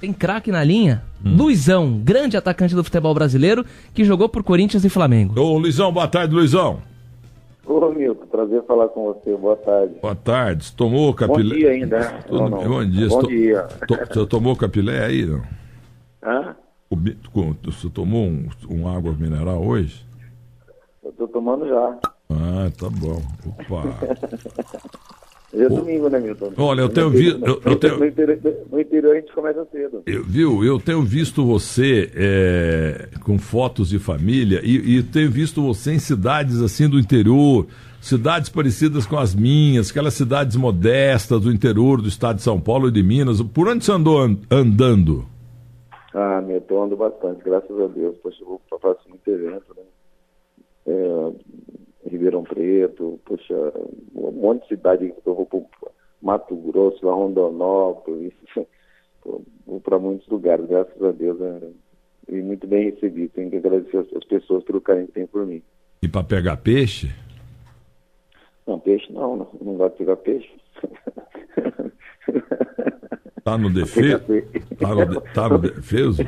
Tem craque na linha? Hum. Luizão, grande atacante do futebol brasileiro, que jogou por Corinthians e Flamengo. Ô, Luizão, boa tarde, Luizão. Ô, Milton, prazer falar com você. Boa tarde. Boa tarde. Tomou capilé? Bom dia ainda. Né? Tudo... Não, não. Bom dia. Bom dia. To... Você tomou capilé aí, não? Hã? Você tomou um, um água mineral hoje? Eu tô tomando já. Ah, tá bom. Opa. Hoje é domingo, né, Milton? Olha, eu tenho visto. No, eu tenho... no, interior, no interior a gente começa cedo. Eu, viu? Eu tenho visto você é, com fotos de família e, e, tenho visto você em cidades assim do interior, cidades parecidas com as minhas, aquelas cidades modestas do interior do estado de São Paulo e de Minas. Por onde você andou andando? Ah, Milton, ando bastante, graças a Deus. Poxa, eu fazer muito evento, né? É, Ribeirão Preto, poxa, um monte de cidade que eu vou para Mato Grosso, lá Rondonópolis, vou para muitos lugares, graças a Deus, né? e muito bem recebido. Tenho que agradecer as pessoas pelo carinho que tem por mim. E para pegar peixe? Não, peixe não, não, não gosto de pegar peixe. Tá no defeso? Tá no, tá no defeso?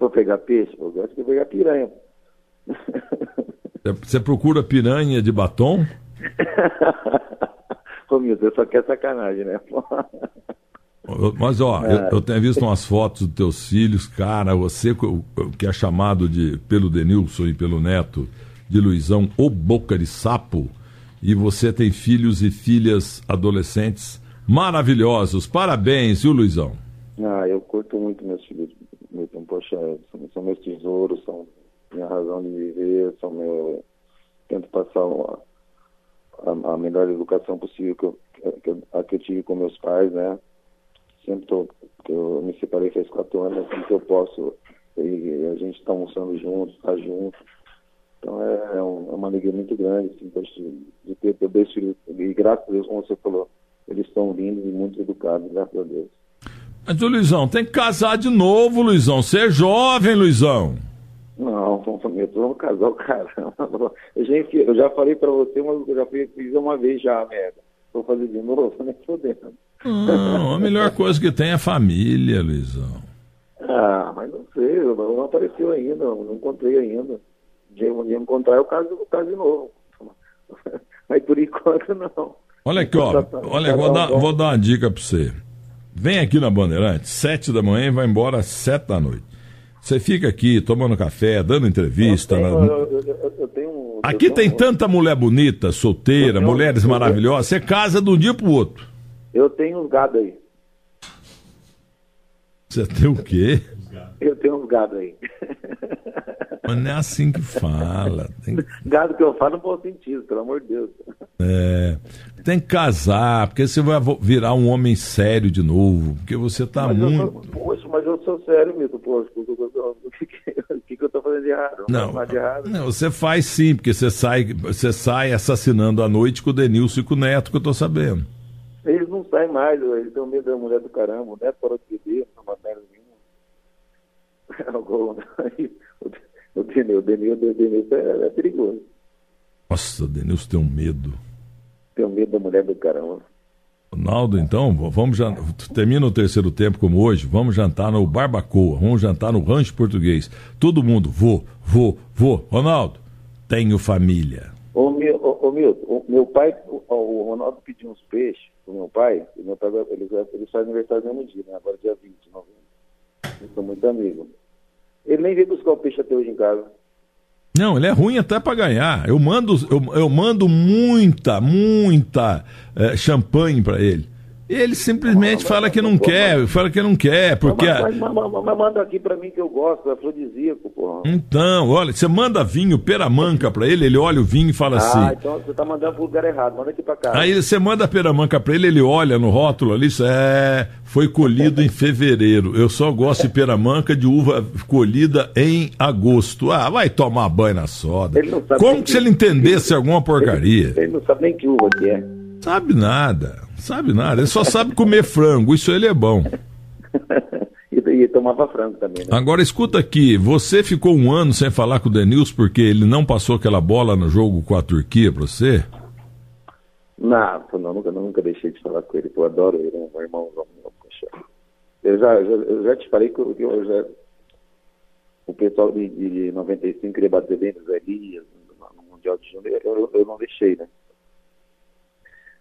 Vou pegar peixe? Eu gosto de pegar piranha. Você procura piranha de batom? Ô, Milton, só quer sacanagem, né? Mas, ó, é. eu, eu, tenho visto umas fotos dos teus filhos, cara, você que é chamado de, pelo Denilson e pelo Neto, de Luizão, o Boca de Sapo, e você tem filhos e filhas adolescentes maravilhosos. Parabéns, viu, Luizão? Ah, eu curto muito meus filhos, Milton. Poxa, são meus tesouros, são minha razão de viver, são meu. Tento passar uma, a, a, melhor educação possível que eu, que, eu, a que eu tive com meus pais, né? Sempre tô, eu me separei faz quatro anos, assim que eu posso, e a gente está almoçando junto, está junto. Então é, é, é, uma alegria muito grande, assim, de, de ter, dois filhos, e graças a Deus, como você falou, eles estão lindos e muito educados, graças a Deus. Mas, Luizão, tem que casar de novo, Luizão. Você é jovem, Luizão. Não, eu tô no casal, cara. Eu já, eu já falei pra você, mas eu já fiz uma vez já, merda. Vou fazer de novo, nem fodendo. Não, a melhor coisa que tem é a família, Luizão. Ah, mas não sei, não apareceu ainda, não encontrei ainda. dia, um dia encontrar, eu caso, eu caso de novo. Mas por enquanto não. Olha aqui, ó. Olha, vou dar, vou dar uma dica pra você. Vem aqui na Bandeirantes, sete da manhã e vai embora às sete da noite. Você fica aqui tomando café, dando entrevista. Eu tenho, na... eu, eu, eu tenho, aqui tem tanta mulher bonita, solteira, mulheres maravilhosas. Você casa de um dia pro outro. Eu tenho uns gado aí. Você tem o quê? Eu tenho uns gado aí. Mas não é assim que fala. Tem... Gado que eu falo no bom sentido, pelo amor de Deus. É. Tem que casar, porque você vai virar um homem sério de novo, porque você está muito. Eu, poxa, mas eu sou sério, Milton. Poxa, o que, que, que eu estou fazendo de errado? Não, não, de errado. não, você faz sim, porque você sai, você sai assassinando à noite com o Denilson e com o Neto, que eu estou sabendo. Eles não saem mais, eles têm medo da mulher do caramba. O Neto parou de beber, não uma merda nenhuma. O Denilson, o Denilson, o Denilson é, é perigoso. Nossa, o Denilson tem um medo. Tenho medo da mulher do caramba. Ronaldo, então, vamos já termina o terceiro tempo como hoje, vamos jantar no Barbacoa, vamos jantar no Rancho Português. Todo mundo, vou, vou, vou. Ronaldo, tenho família. Ô, meu, ô, Milton, meu pai, o, o, Ronaldo pediu uns peixes pro meu pai, e meu pai, ele, ele faz aniversário no mesmo dia, né? Agora dia 20 de novembro. Sou muito amigo. Ele nem veio buscar o peixe até hoje em casa. Não, ele é ruim até para ganhar. Eu mando, eu, eu mando muita, muita é, champanhe para ele. Ele simplesmente mas, fala que não quer, fala que não quer, porque... Mas, mas, mas, mas manda aqui pra mim que eu gosto, é afrodisíaco, porra. Então, olha, você manda vinho peramanca pra ele, ele olha o vinho e fala ah, assim... Ah, então você tá mandando pro lugar errado, manda aqui pra cá. Aí você manda peramanca pra ele, ele olha no rótulo ali, é, foi colhido em fevereiro. Eu só gosto de peramanca de uva colhida em agosto. Ah, vai tomar banho na soda. Como que, se ele entendesse alguma porcaria? Ele, ele não sabe nem que uva que é. Sabe nada. Sabe nada, ele só sabe comer frango, isso ele é bom. e, e, tomava frango também, né? Agora escuta aqui, você ficou um ano sem falar com o Denilson porque ele não passou aquela bola no jogo com a Turquia pra você? Não, não nunca, nunca deixei de falar com ele, eu adoro ele, é um irmãozão meu, poxa. Eu já, já, eu já te falei que eu, eu já, o pessoal de, de 95 queria bater bem nos Elias, no, no Mundial de Júnior, eu, eu não deixei, né?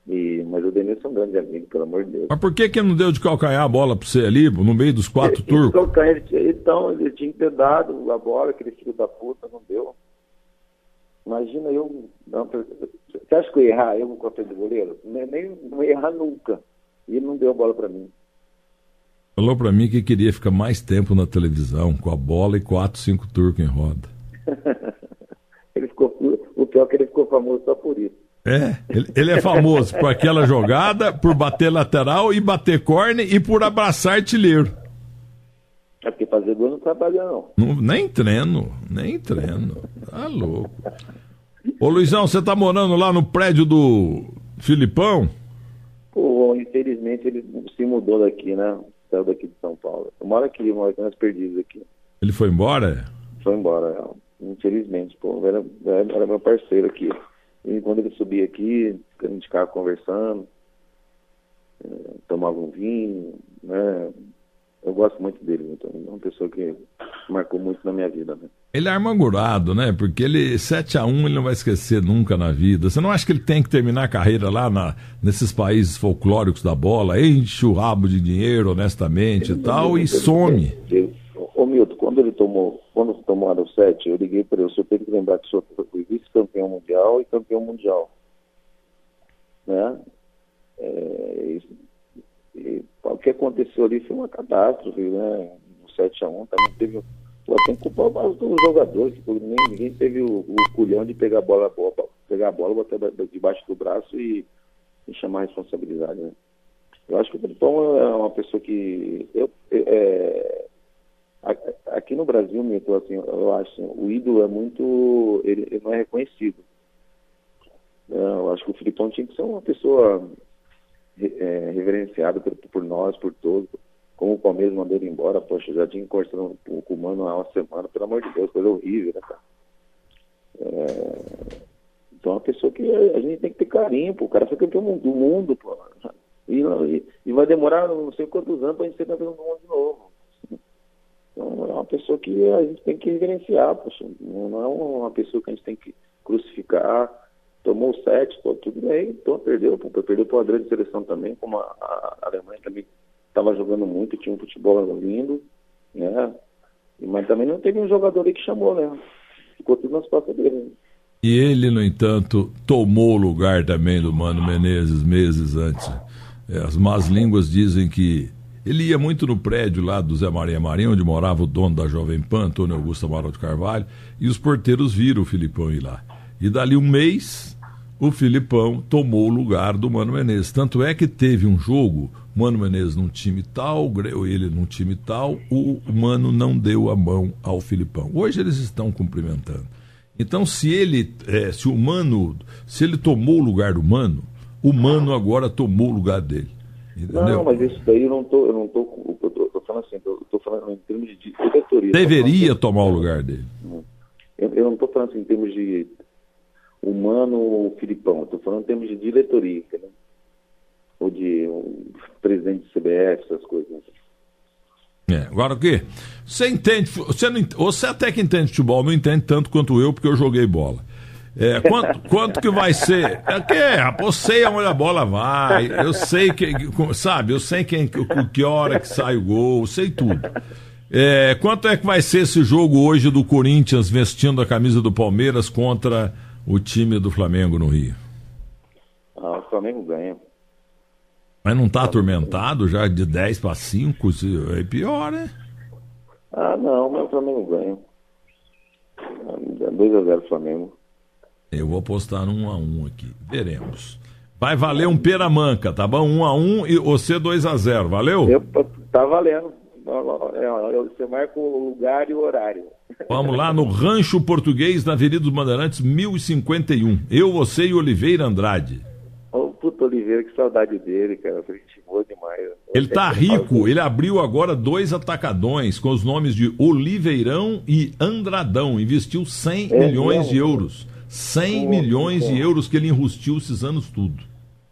E, mas o Denilson é um grande amigo, pelo amor de Deus. Mas por que que não deu de calcanhar a bola pra você ali, no meio dos quatro ele, turcos? Calcanhar, então, ele tinha que ter dado a bola, aquele filho da puta, não deu. Imagina eu. Não, você acha que eu ia errar eu com a de goleiro? Nem, nem não ia errar nunca. E ele não deu a bola para mim. Falou para mim que queria ficar mais tempo na televisão, com a bola e quatro, cinco turcos em roda. ele ficou, o pior é que ele ficou famoso só por isso. É, ele, ele, é famoso por aquela jogada, por bater lateral e bater corne e por abraçar artilheiro. É porque fazer gol não trabalha, não. não. Nem treino, nem treino. Tá louco. Ô Luizão, você tá morando lá no prédio do Filipão? Pô, infelizmente ele se mudou daqui, né? Saiu daqui de São Paulo. Eu moro aqui, eu moro aqui nas perdidas aqui. Ele foi embora? Foi embora, é. infelizmente. Pô, era, era meu parceiro aqui. E quando ele subia aqui, a gente ficava conversando, é, tomava um vinho, né? Eu gosto muito dele, então é uma pessoa que marcou muito na minha vida. Né? Ele é armagurado, né? Porque ele 7 a 1 ele não vai esquecer nunca na vida. Você não acha que ele tem que terminar a carreira lá na, nesses países folclóricos da bola, enche o rabo de dinheiro honestamente ele, e tal, e some? Milton, quando ele tomou, quando tomaram o 7, eu liguei para ele, o senhor tem que lembrar que o senhor foi vice-campeão mundial e campeão mundial. Né? É, isso, e, o que aconteceu ali foi uma catástrofe, né? No 7x1 também teve. Pô, tem que culpar os jogadores, ninguém, ninguém teve o, o culhão de pegar a bola, pegar a bola, botar debaixo do braço e, e chamar a responsabilidade, né? Eu acho que o Felipão é uma pessoa que. Eu, é, aqui no Brasil, Milton, assim, eu acho assim, o ídolo é muito. Ele, ele não é reconhecido. É, eu acho que o Filipão tinha que ser uma pessoa é, reverenciado por, por, nós, por todos. Como o Palmeiras mandou ele embora, poxa, já tinha encostado com o Mano há uma semana, pelo amor de Deus, coisa horrível, né, cara? É, então é uma pessoa que a gente tem que ter carinho, pô. O cara foi campeão do mundo, pô. E, e vai demorar não sei quantos anos pra gente ser campeão do mundo de novo. Então é uma pessoa que a gente tem que reverenciar, poxa. Não é uma pessoa que a gente tem que crucificar tomou sete, pô, tudo bem, então perdeu, pô, perdeu para uma grande seleção também, como a, a Alemanha também estava jogando muito, tinha um futebol lindo, né? Mas também não teve um jogador aí que chamou, né? Ficou tudo nas costas dele. Né? E ele, no entanto, tomou o lugar também do Mano Menezes meses antes. É, as más línguas dizem que ele ia muito no prédio lá do Zé Maria Marinho, onde morava o dono da Jovem Pan, Antônio Augusto Amaral de Carvalho, e os porteiros viram o Filipão ir lá. E dali um mês, o Filipão tomou o lugar do Mano Menezes. Tanto é que teve um jogo, Mano Menezes num time tal, ele num time tal, o Mano não deu a mão ao Filipão. Hoje eles estão cumprimentando. Então, se ele, é, se o Mano, se ele tomou o lugar do Mano, o Mano agora tomou o lugar dele. Entendeu? Não, mas isso daí eu não tô, eu não tô, eu tô, tô falando assim, eu tô falando em termos de diretoria. Deveria assim, tomar o lugar dele. Eu, eu não estou falando assim, em termos de humano ou Filipão. Estou falando em termos de diretoria, né? Ou de um presidente do CBF, essas coisas. É, agora o quê? Você entende, você, não, você até que entende futebol, não entende tanto quanto eu, porque eu joguei bola. É, quanto, quanto que vai ser? É que, eu sei aonde a bola vai, eu sei que, sabe, eu sei quem, que, que hora que sai o gol, sei tudo. É, quanto é que vai ser esse jogo hoje do Corinthians vestindo a camisa do Palmeiras contra o time do Flamengo no Rio? Ah, o Flamengo ganha. Mas não está atormentado já de 10 para 5? É pior, né? Ah, não, mas o Flamengo ganha. 2x0 Flamengo. Eu vou apostar no 1x1 aqui. Veremos. Vai valer um peramanca, tá bom? 1x1 e você 2x0, valeu? Eu, tá valendo. Você marca o lugar e o horário. Vamos lá no Rancho Português, na Avenida dos Bandeirantes, 1051. Eu, você e Oliveira Andrade. Ô, oh, puto Oliveira, que saudade dele, cara. Gente boa demais. Ele tá rico, ele abriu agora dois atacadões com os nomes de Oliveirão e Andradão. Investiu 100 é milhões mesmo? de euros. 100 milhões de euros que ele enrustiu esses anos tudo.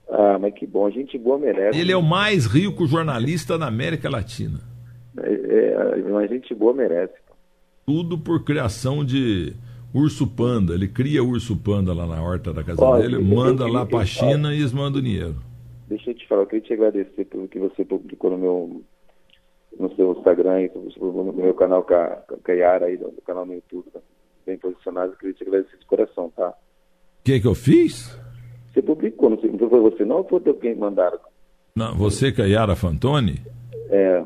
Ah, mas que bom, gente boa merece. Ele é o mais rico jornalista da América Latina. É, é, mas gente boa merece. Tudo por criação de urso panda. Ele cria urso panda lá na horta da casa dele, manda lá para a China e eles mandam dinheiro. Deixa eu te falar, eu queria te agradecer pelo que você publicou no meu no seu Instagram e no meu canal Caiara aí, no canal no YouTube, tá? Bem posicionado, queria te agradecer de coração, tá? O que que eu fiz? Você publicou, não, sei, não foi você não ou foi quem mandaram? Não, você, Caiara Fantoni? É.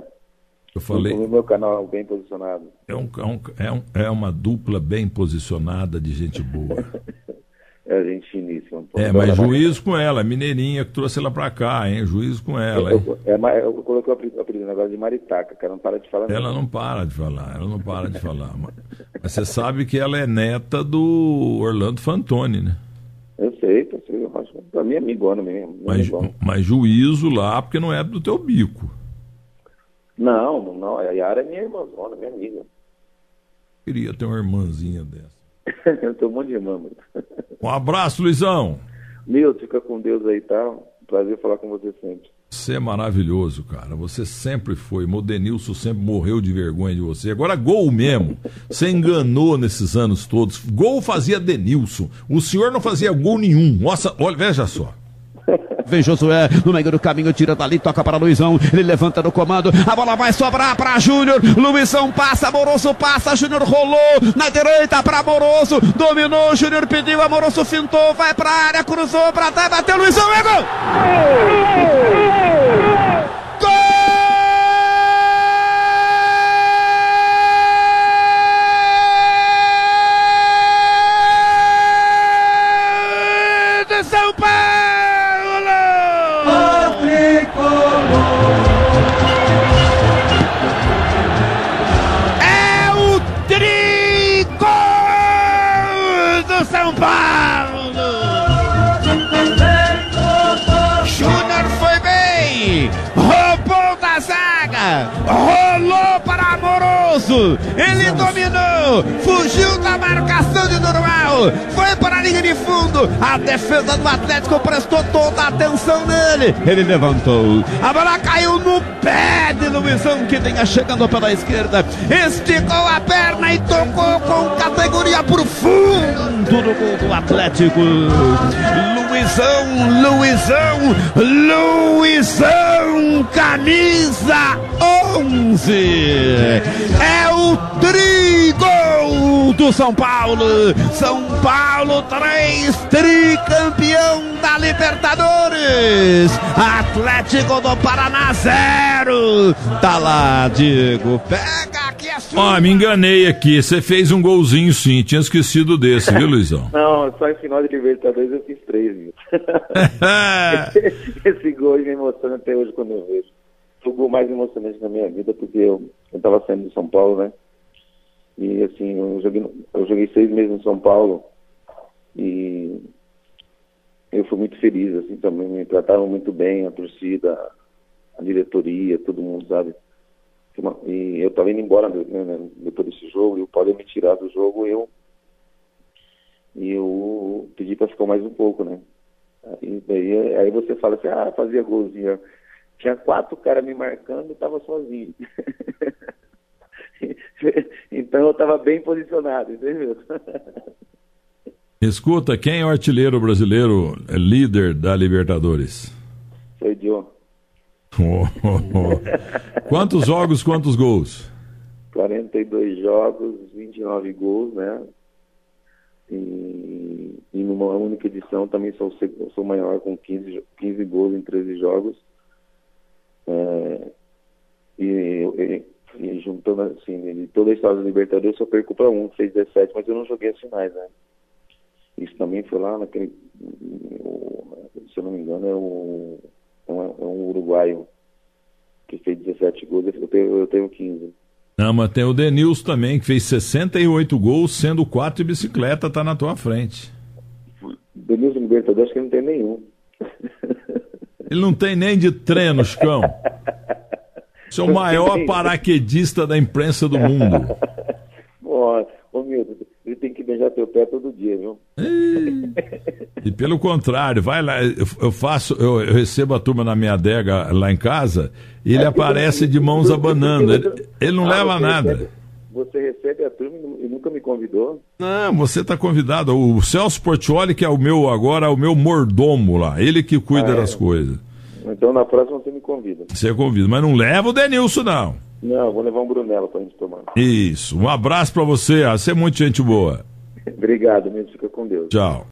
Eu falei. No meu canal bem posicionado. É, é, um, é, um, é uma dupla bem posicionada de gente boa. é gente finíssima. É, mas juízo com ela, mineirinha que trouxe ela pra cá, hein? Juízo com ela. Eu, eu, é, eu coloquei o apelido negócio de Maritaca, que ela não para de falar. Ela não para de falar, ela não para de falar. Mas você sabe que ela é neta do Orlando Fantoni, né? Eu sei, eu sei, eu acho. Pra mim é amigona mesmo. Mas, mas juízo lá, porque não é do teu bico. Não, não, a Yara é minha irmãzona, minha amiga. Queria ter uma irmãzinha dessa. eu tenho um monte de irmã, mano. Um abraço, Luizão. Meu, fica com Deus aí, tá? Prazer falar com você sempre. Você é maravilhoso, cara. Você sempre foi. Modenilson sempre morreu de vergonha de você. Agora, gol mesmo. Você enganou nesses anos todos. Gol fazia Denilson. O senhor não fazia gol nenhum. Nossa, olha, veja só. Vem Josué no meio do caminho, tira dali, toca para Luizão. Ele levanta no comando. A bola vai sobrar para Júnior. Luizão passa, Moroso passa. Júnior rolou na direita para Moroso. Dominou, Júnior pediu, Amoroso fintou, vai para a área, cruzou para trás, bateu Luizão, é gol! Ele dominou, fugiu da marcação de normal, foi para a linha de fundo, a defesa do Atlético prestou toda a atenção nele, ele levantou, a bola caiu no pé de Luizão, que vinha chegando pela esquerda, esticou a perna e tocou com categoria por fundo no gol do Atlético. Luizão, Luizão, Luizão, camisa 11. É o trigol do São Paulo. São Paulo 3, tricampeão da Libertadores. Atlético do Paraná 0. Tá lá, Diego. Pega aqui a sua. Ó, oh, me enganei aqui. Você fez um golzinho sim. Tinha esquecido desse, viu, Luizão? Não, só em final de Libertadores eu fiz três, viu? Esse gol me emociona até hoje quando eu vejo. Foi o gol mais emocionante da minha vida, porque eu, eu tava saindo de São Paulo, né? E assim, eu joguei, eu joguei seis meses em São Paulo e eu fui muito feliz, assim, também me trataram muito bem, a torcida, a diretoria, todo mundo, sabe? E eu tava indo embora né, né, depois desse jogo, e o Paulo ia me tirar do jogo, eu e eu pedi para ficar mais um pouco, né? Aí, daí, aí você fala assim, ah, fazia golzinho. Tinha quatro caras me marcando e tava sozinho. então eu estava bem posicionado, entendeu? Escuta, quem é o artilheiro brasileiro é líder da Libertadores? Foi Joe. Oh, oh, oh. quantos jogos, quantos gols? 42 jogos, 29 gols, né? E, e numa única edição também sou, sou maior com 15, 15 gols em 13 jogos. É, e, e, e, juntando assim, de toda a história da Libertadores, eu só perco para um, fez 17, mas eu não joguei as finais, né? Isso também foi lá naquele, se eu não me engano, é um, é um, é um uruguaio que fez 17 gols, eu tenho, eu tenho 15. Não, mas tem o Denilson também, que fez 68 gols, sendo 4 de bicicleta, tá na tua frente. Denilson Libertadores que não tem nenhum. Ele não tem nem de treino, Chicão. Você é o maior paraquedista da imprensa do mundo. Ó, oh, meu, ele tem que beijar teu pé todo dia, viu? E, e pelo contrário, vai lá, eu, eu faço, eu, eu, recebo a turma na minha adega lá em casa, e ele aparece de mãos abanando. Ele, ele não ah, leva nada. Recebe, você recebe a turma e nunca me convidou? Não, você está convidado. O Celso Portioli, que é o meu agora, é o meu mordomo lá, ele que cuida ah, é. das coisas. Então na próxima você me convida. Você convida, mas não leva o Denilson, não. Não, vou levar um Brunello pra gente tomar. Isso. Um abraço para você. Você é muito gente boa. Obrigado, mesmo. Fica com Deus. Tchau.